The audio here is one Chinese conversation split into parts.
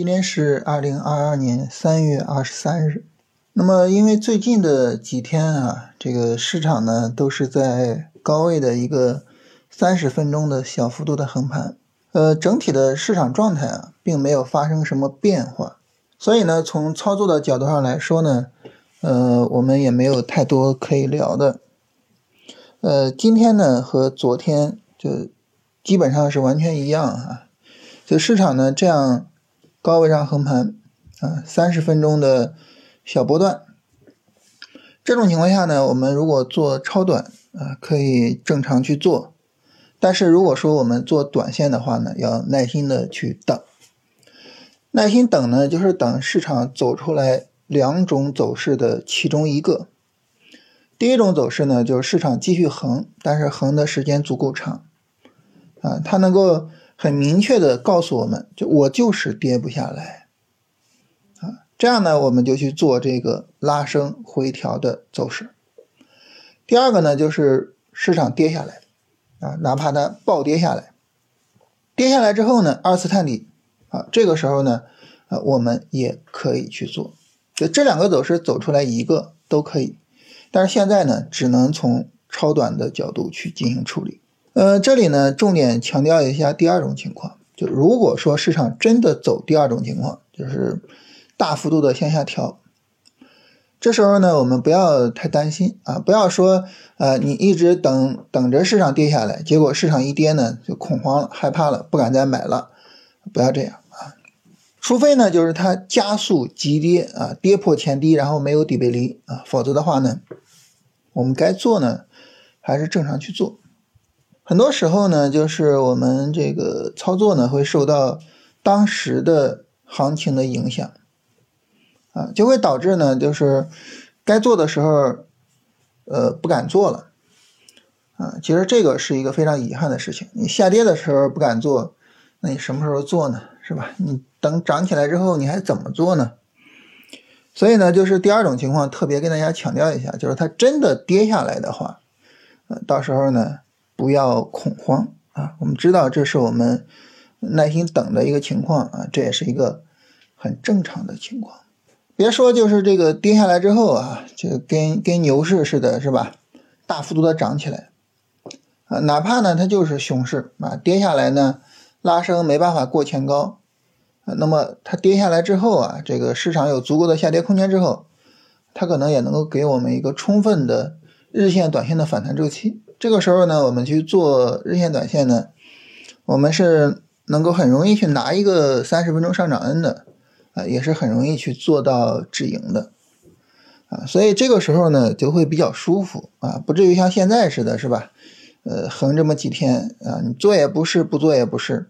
今天是二零二二年三月二十三日。那么，因为最近的几天啊，这个市场呢都是在高位的一个三十分钟的小幅度的横盘，呃，整体的市场状态啊，并没有发生什么变化。所以呢，从操作的角度上来说呢，呃，我们也没有太多可以聊的。呃，今天呢和昨天就基本上是完全一样啊，就市场呢这样。高位上横盘，啊，三十分钟的小波段，这种情况下呢，我们如果做超短啊，可以正常去做，但是如果说我们做短线的话呢，要耐心的去等，耐心等呢，就是等市场走出来两种走势的其中一个。第一种走势呢，就是市场继续横，但是横的时间足够长，啊，它能够。很明确的告诉我们，就我就是跌不下来，啊，这样呢，我们就去做这个拉升回调的走势。第二个呢，就是市场跌下来，啊，哪怕它暴跌下来，跌下来之后呢，二次探底，啊，这个时候呢，啊，我们也可以去做，就这两个走势走出来一个都可以，但是现在呢，只能从超短的角度去进行处理。呃，这里呢，重点强调一下第二种情况，就如果说市场真的走第二种情况，就是大幅度的向下调，这时候呢，我们不要太担心啊，不要说呃，你一直等等着市场跌下来，结果市场一跌呢，就恐慌了、害怕了，不敢再买了，不要这样啊，除非呢，就是它加速急跌啊，跌破前低，然后没有底背离啊，否则的话呢，我们该做呢，还是正常去做。很多时候呢，就是我们这个操作呢，会受到当时的行情的影响，啊，就会导致呢，就是该做的时候，呃，不敢做了，啊，其实这个是一个非常遗憾的事情。你下跌的时候不敢做，那你什么时候做呢？是吧？你等涨起来之后，你还怎么做呢？所以呢，就是第二种情况，特别跟大家强调一下，就是它真的跌下来的话，呃，到时候呢。不要恐慌啊！我们知道这是我们耐心等的一个情况啊，这也是一个很正常的情况。别说就是这个跌下来之后啊，就跟跟牛市似的，是吧？大幅度的涨起来啊，哪怕呢它就是熊市啊，跌下来呢拉升没办法过前高，那么它跌下来之后啊，这个市场有足够的下跌空间之后，它可能也能够给我们一个充分的日线、短线的反弹周期。这个时候呢，我们去做日线、短线呢，我们是能够很容易去拿一个三十分钟上涨 N 的，啊，也是很容易去做到止盈的，啊，所以这个时候呢就会比较舒服啊，不至于像现在似的，是吧？呃，横这么几天啊，你做也不是，不做也不是，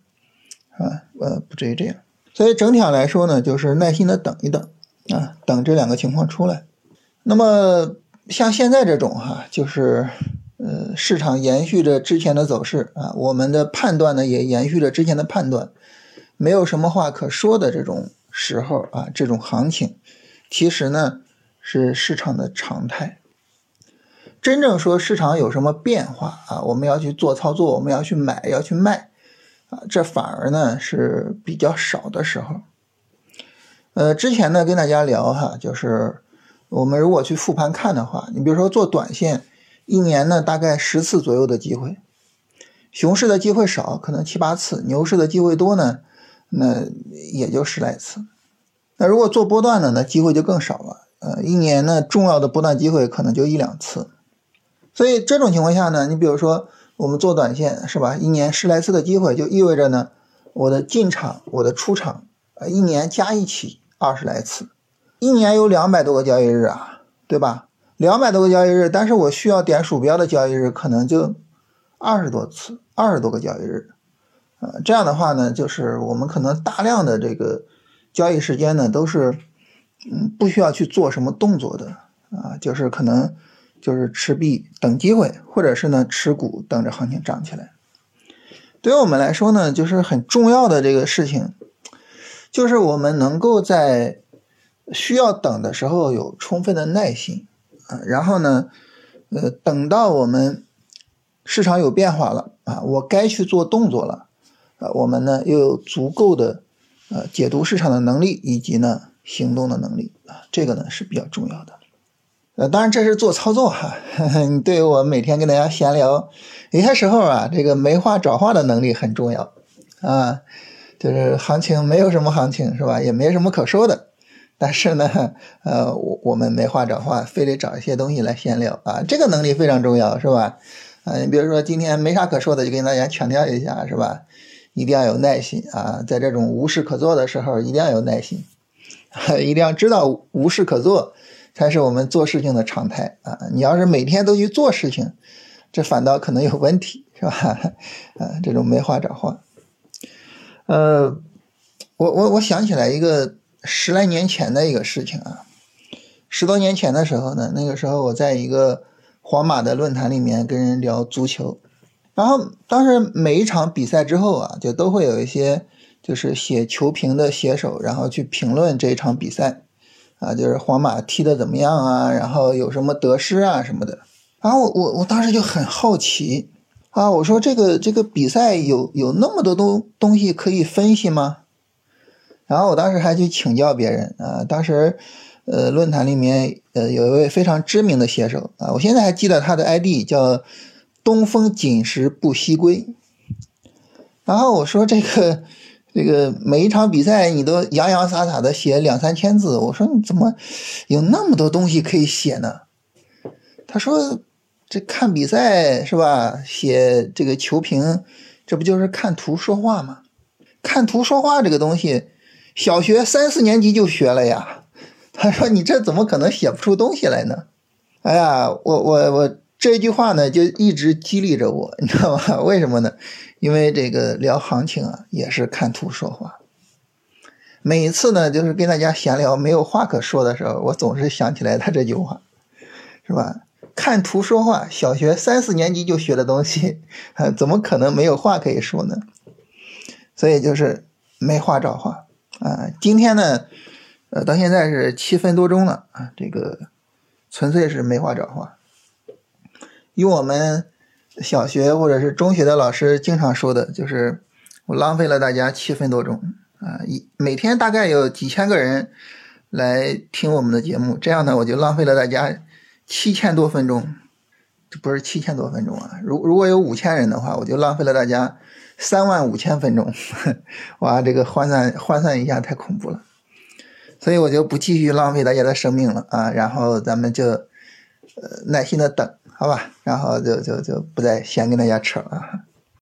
啊，呃，不至于这样。所以整体上来说呢，就是耐心的等一等啊，等这两个情况出来。那么像现在这种哈，就是。呃，市场延续着之前的走势啊，我们的判断呢也延续着之前的判断，没有什么话可说的这种时候啊，这种行情，其实呢是市场的常态。真正说市场有什么变化啊，我们要去做操作，我们要去买，要去卖啊，这反而呢是比较少的时候。呃，之前呢跟大家聊哈，就是我们如果去复盘看的话，你比如说做短线。一年呢，大概十次左右的机会，熊市的机会少，可能七八次；牛市的机会多呢，那也就十来次。那如果做波段的，那机会就更少了。呃，一年呢，重要的波段机会可能就一两次。所以这种情况下呢，你比如说我们做短线是吧？一年十来次的机会，就意味着呢，我的进场、我的出场，呃，一年加一起二十来次，一年有两百多个交易日啊，对吧？两百多个交易日，但是我需要点鼠标的交易日可能就二十多次，二十多个交易日，呃，这样的话呢，就是我们可能大量的这个交易时间呢，都是嗯不需要去做什么动作的啊，就是可能就是持币等机会，或者是呢持股等着行情涨起来。对于我们来说呢，就是很重要的这个事情，就是我们能够在需要等的时候有充分的耐心。然后呢，呃，等到我们市场有变化了啊，我该去做动作了啊，我们呢又有足够的呃解读市场的能力以及呢行动的能力啊，这个呢是比较重要的。呃，当然这是做操作哈，你对我每天跟大家闲聊，有些时候啊，这个没话找话的能力很重要啊。就是行情没有什么行情是吧？也没什么可说的，但是呢，呃，我我们没话找话，非得找一些东西来闲聊啊，这个能力非常重要是吧？啊，你比如说今天没啥可说的，就跟大家强调一下是吧？一定要有耐心啊，在这种无事可做的时候，一定要有耐心，一定要知道无事可做才是我们做事情的常态啊。你要是每天都去做事情，这反倒可能有问题是吧？啊，这种没话找话。呃，我我我想起来一个十来年前的一个事情啊，十多年前的时候呢，那个时候我在一个皇马的论坛里面跟人聊足球，然后当时每一场比赛之后啊，就都会有一些就是写球评的写手，然后去评论这一场比赛啊，就是皇马踢的怎么样啊，然后有什么得失啊什么的，然后我我当时就很好奇。啊，我说这个这个比赛有有那么多东东西可以分析吗？然后我当时还去请教别人啊，当时呃论坛里面呃有一位非常知名的写手啊，我现在还记得他的 ID 叫东风锦时不西归。然后我说这个这个每一场比赛你都洋洋洒洒的写两三千字，我说你怎么有那么多东西可以写呢？他说。这看比赛是吧？写这个球评，这不就是看图说话吗？看图说话这个东西，小学三四年级就学了呀。他说：“你这怎么可能写不出东西来呢？”哎呀，我我我这句话呢，就一直激励着我，你知道吗？为什么呢？因为这个聊行情啊，也是看图说话。每一次呢，就是跟大家闲聊没有话可说的时候，我总是想起来他这句话，是吧？看图说话，小学三四年级就学的东西，怎么可能没有话可以说呢？所以就是没话找话啊。今天呢，呃，到现在是七分多钟了啊，这个纯粹是没话找话。用我们小学或者是中学的老师经常说的，就是我浪费了大家七分多钟啊。一每天大概有几千个人来听我们的节目，这样呢，我就浪费了大家。七千多分钟，这不是七千多分钟啊！如如果有五千人的话，我就浪费了大家三万五千分钟。哇，这个换算换算一下太恐怖了，所以我就不继续浪费大家的生命了啊！然后咱们就呃耐心的等，好吧？然后就就就不再先跟大家扯了。